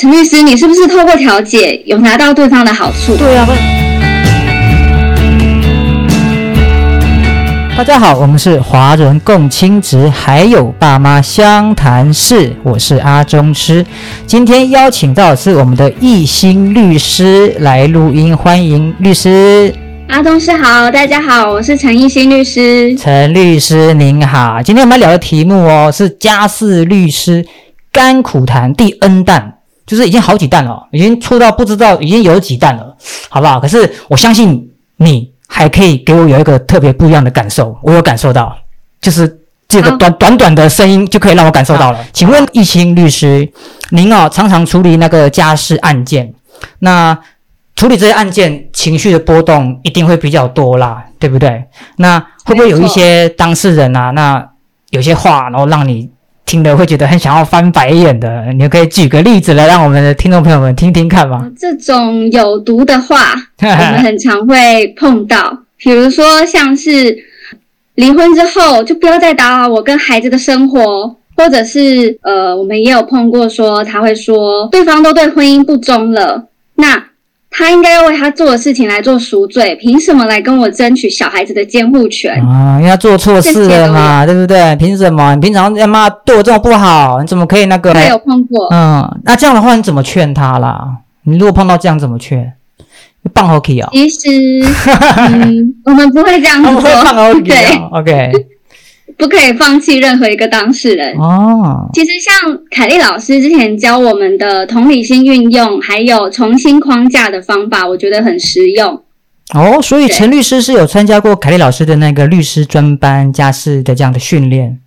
陈律师，你是不是透过调解有拿到对方的好处？对啊。大家好，我们是华人共亲职，还有爸妈相谈室，我是阿中师。今天邀请到的是我们的艺兴律师来录音，欢迎律师。阿中师好，大家好，我是陈艺兴律师。陈律师您好，今天我们要聊的题目哦，是家事律师甘苦谈第 N 弹，就是已经好几弹了，已经出到不知道已经有几弹了，好不好？可是我相信你。还可以给我有一个特别不一样的感受，我有感受到，就是这个短短短的声音就可以让我感受到了。请问易清律师，您哦常常处理那个家事案件，那处理这些案件情绪的波动一定会比较多啦，对不对？那会不会有一些当事人啊，那有些话然后让你？听了会觉得很想要翻白眼的，你可以举个例子来让我们的听众朋友们听听看吗？这种有毒的话，我们很常会碰到，比如说像是离婚之后就不要再打扰我跟孩子的生活，或者是呃，我们也有碰过说他会说对方都对婚姻不忠了，那。他应该要为他做的事情来做赎罪，凭什么来跟我争取小孩子的监护权啊？因为他做错事了嘛，对不对？凭什么？你平常他妈对我这么不好，你怎么可以那个？他有碰过。嗯，那这样的话你怎么劝他啦？你如果碰到这样怎么劝？棒 OK 啊？其实，嗯，我们不会这样子做。棒 OK 啊？OK。不可以放弃任何一个当事人哦。其实像凯丽老师之前教我们的同理心运用，还有重新框架的方法，我觉得很实用。哦，所以陈律师是有参加过凯丽老师的那个律师专班家事的这样的训练，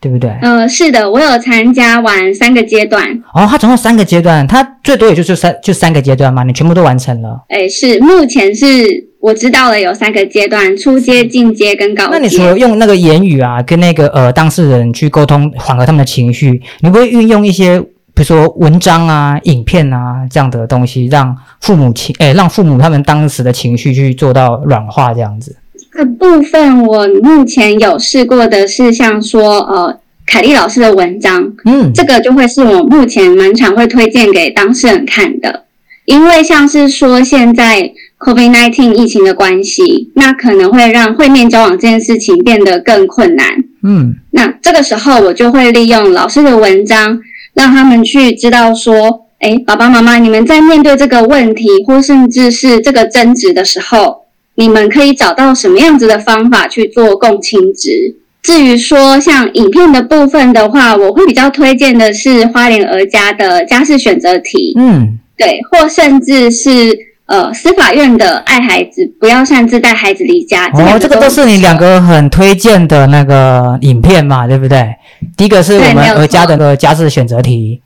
对不对？呃，是的，我有参加完三个阶段。哦，他总共三个阶段，他最多也就就三就三个阶段嘛，你全部都完成了？哎，是，目前是。我知道了，有三个阶段：初阶、进阶跟高阶。那你除了用那个言语啊，跟那个呃当事人去沟通，缓和他们的情绪，你会运用一些，比如说文章啊、影片啊这样的东西，让父母情，哎，让父母他们当时的情绪去做到软化这样子。这个部分我目前有试过的是，像说呃凯丽老师的文章，嗯，这个就会是我目前蛮常会推荐给当事人看的，因为像是说现在。COVID-19 疫情的关系，那可能会让会面交往这件事情变得更困难。嗯，那这个时候我就会利用老师的文章，让他们去知道说，哎，爸爸妈妈，你们在面对这个问题，或甚至是这个争执的时候，你们可以找到什么样子的方法去做共情值。至于说像影片的部分的话，我会比较推荐的是花莲儿家的家事选择题。嗯，对，或甚至是。呃，司法院的爱孩子，不要擅自带孩子离家。哦，这个都是你两个很推荐的那个影片嘛，对不对？第一个是我们儿家的个家事选择题，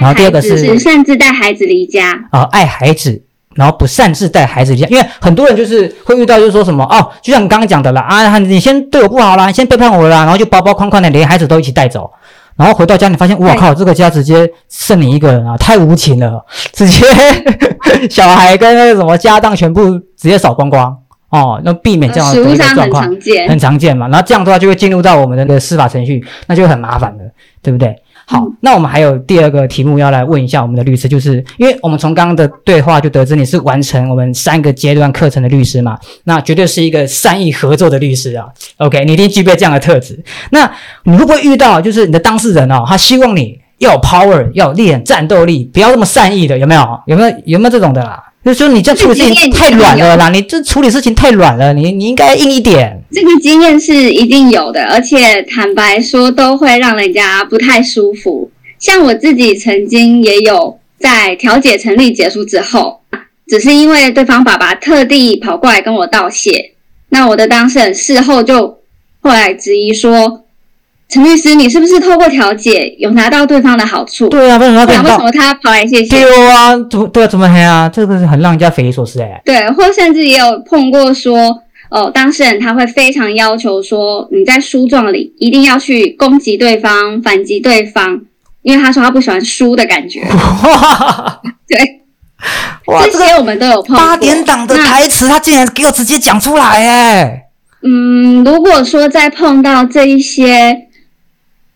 然后第二个是擅自带孩子离家。哦，爱孩子，然后不擅自带孩子离家，因为很多人就是会遇到，就是说什么哦，就像你刚刚讲的啦，啊，你先对我不好啦，你先背叛我啦，然后就包包框框的连孩子都一起带走。然后回到家，你发现，我靠，这个家直接剩你一个人啊，太无情了，直接小孩跟那个什么家当全部直接扫光光哦，那避免这样的一个状况，很常见嘛。然后这样的话就会进入到我们的那个司法程序，那就很麻烦了，对不对？好，那我们还有第二个题目要来问一下我们的律师，就是因为我们从刚刚的对话就得知你是完成我们三个阶段课程的律师嘛，那绝对是一个善意合作的律师啊。OK，你一定具备这样的特质。那你会不会遇到就是你的当事人哦，他希望你要有 power，要练战斗力，不要那么善意的，有没有？有没有？有没有这种的啦？就是说你这处理事情太软了啦，你这处理事情太软了，你你应该硬一点。这个经验是一定有的，而且坦白说都会让人家不太舒服。像我自己曾经也有在调解成立结束之后，只是因为对方爸爸特地跑过来跟我道谢，那我的当事人事后就后来质疑说。陈律师，你是不是透过调解有拿到对方的好处？对啊，为什么？为什么他跑来谢谢？对啊，怎么对啊？怎么黑啊？这个是很让人家匪夷所思哎。对，或甚至也有碰过说，哦，当事人他会非常要求说，你在诉状里一定要去攻击对方、反击对方，因为他说他不喜欢输的感觉。哇，对，哇，这些我们都有碰过。八点档的台词，他竟然给我直接讲出来哎。嗯，如果说再碰到这一些。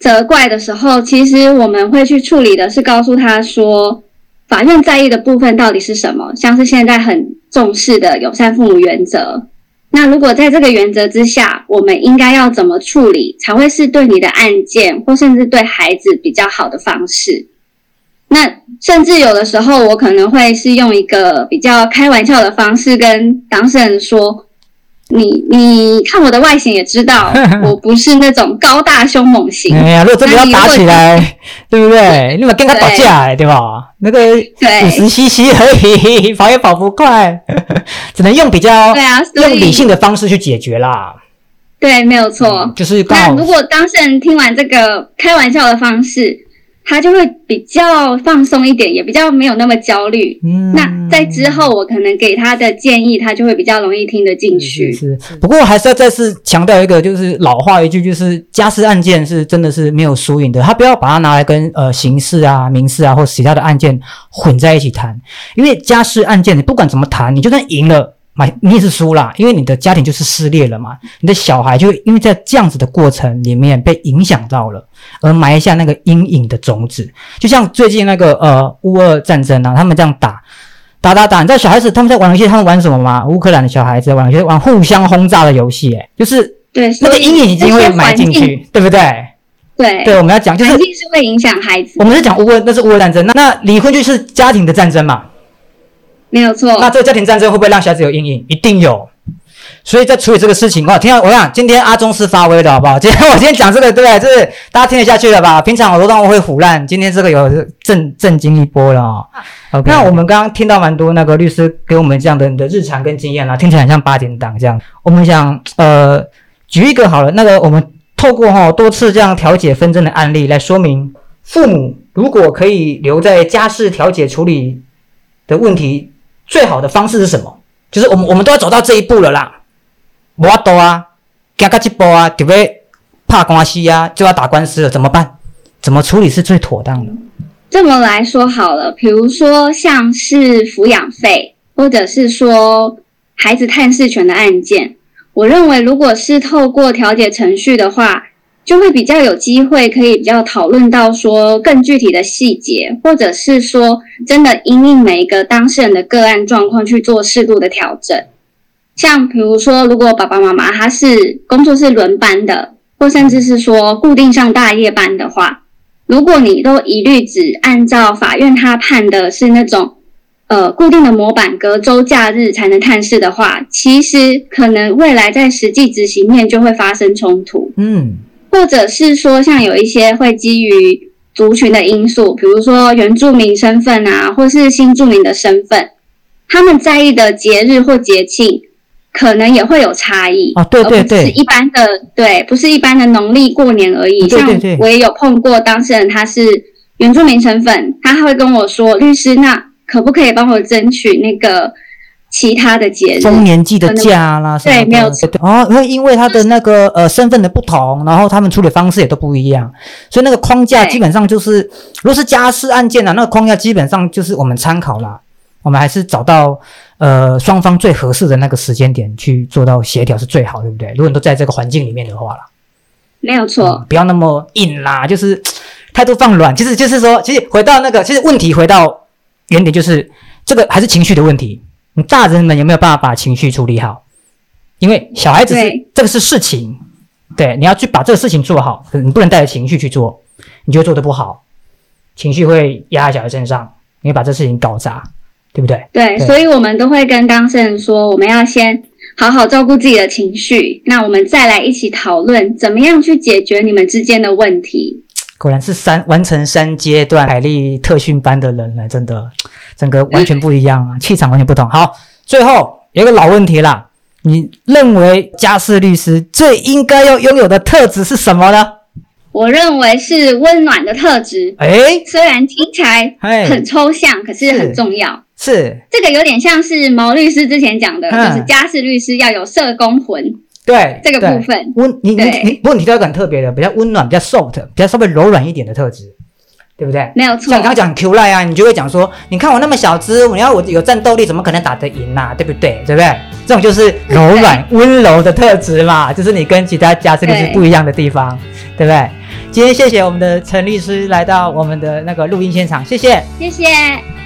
责怪的时候，其实我们会去处理的是告诉他说，法院在意的部分到底是什么？像是现在很重视的友善父母原则。那如果在这个原则之下，我们应该要怎么处理，才会是对你的案件或甚至对孩子比较好的方式？那甚至有的时候，我可能会是用一个比较开玩笑的方式跟当事人说。你你看我的外形也知道，我不是那种高大凶猛型。哎呀，如果真的要打起来，对不对？你们跟他打架，对吧？那个五十 CC 而已，跑也跑不快，只能用比较对啊，用理性的方式去解决啦。对，没有错。就是那如果当事人听完这个开玩笑的方式。他就会比较放松一点，也比较没有那么焦虑。嗯，那在之后我可能给他的建议，他就会比较容易听得进去。是，不过还是要再次强调一个，就是老话一句，就是家事案件是真的是没有输赢的。他不要把它拿来跟呃刑事啊、民事啊或其他的案件混在一起谈，因为家事案件你不管怎么谈，你就算赢了。买你也是输啦，因为你的家庭就是撕裂了嘛，你的小孩就因为在这样子的过程里面被影响到了，而埋下那个阴影的种子。就像最近那个呃乌俄战争啊，他们这样打打打打，你知道小孩子他们在玩游戏，他们玩什么吗？乌克兰的小孩子玩游戏，玩互相轰炸的游戏，哎，就是对那个阴影已经会埋进去，对不对？对对，我们要讲就是一定是会影响孩子。我们是讲乌俄，那是乌俄战争，那那离婚就是家庭的战争嘛。没有错，那这个家庭战争会不会让小孩子有阴影？一定有。所以在处理这个事情，哇，听到我想今天阿忠是发威的好不好？今天我今天讲这个，对不对？这是大家听得下去了吧？平常我都当我会腐烂，今天这个有震震惊一波了啊。OK，那我们刚刚听到蛮多那个律师给我们这样的的日常跟经验啦，听起来很像八点档这样。我们想呃举一个好了，那个我们透过哈多次这样调解纷争的案例来说明，父母如果可以留在家事调解处理的问题。最好的方式是什么？就是我们我们都要走到这一步了啦，我多啊，加个一步啊，对不对？怕关系呀，就要打官司了，怎么办？怎么处理是最妥当的？这么来说好了，比如说像是抚养费，或者是说孩子探视权的案件，我认为如果是透过调解程序的话。就会比较有机会可以比较讨论到说更具体的细节，或者是说真的因应每一个当事人的个案状况去做适度的调整。像比如说，如果爸爸妈妈他是工作是轮班的，或甚至是说固定上大夜班的话，如果你都一律只按照法院他判的是那种呃固定的模板，隔周假日才能探视的话，其实可能未来在实际执行面就会发生冲突。嗯。或者是说，像有一些会基于族群的因素，比如说原住民身份啊，或是新住民的身份，他们在意的节日或节庆，可能也会有差异啊。对对对，是一般的，对，不是一般的农历过年而已。像我也有碰过当事人，他是原住民身份，他会跟我说：“律师，那可不可以帮我争取那个？”其他的节日，丰年祭的假啦，对，没有错。哦，因为因为他的那个呃身份的不同，然后他们处理方式也都不一样，所以那个框架基本上就是，如果是家事案件啊，那个框架基本上就是我们参考啦。我们还是找到呃双方最合适的那个时间点去做到协调是最好，对不对？如果你都在这个环境里面的话啦，没有错，不要那么硬啦，就是态度放软，其实就是说，其实回到那个，其实问题回到原点，就是这个还是情绪的问题。你大人们有没有办法把情绪处理好？因为小孩子是这个是事情，对，你要去把这个事情做好，你不能带着情绪去做，你就做的不好，情绪会压在小孩身上，你会把这事情搞砸，对不对？对，所以我们都会跟当事人说，我们要先好好照顾自己的情绪，那我们再来一起讨论怎么样去解决你们之间的问题。果然是三完成三阶段海力特训班的人了，真的。整个完全不一样啊，气场完全不同。好，最后有一个老问题啦，你认为家事律师最应该要拥有的特质是什么呢？我认为是温暖的特质。哎，虽然听起来很抽象，可是很重要。是这个有点像是毛律师之前讲的，就是家事律师要有社工魂。对，这个部分温你你你，不过你提到一个很特别的，比较温暖、比较 soft、比较稍微柔软一点的特质。对不对？没有错。像刚刚讲 Q 赖啊，你就会讲说，你看我那么小只，你要我有战斗力，怎么可能打得赢呐？对不对？对不对？这种就是柔软温柔的特质嘛，就是你跟其他家事律师不一样的地方，对不对？今天谢谢我们的陈律师来到我们的那个录音现场，谢谢，谢谢。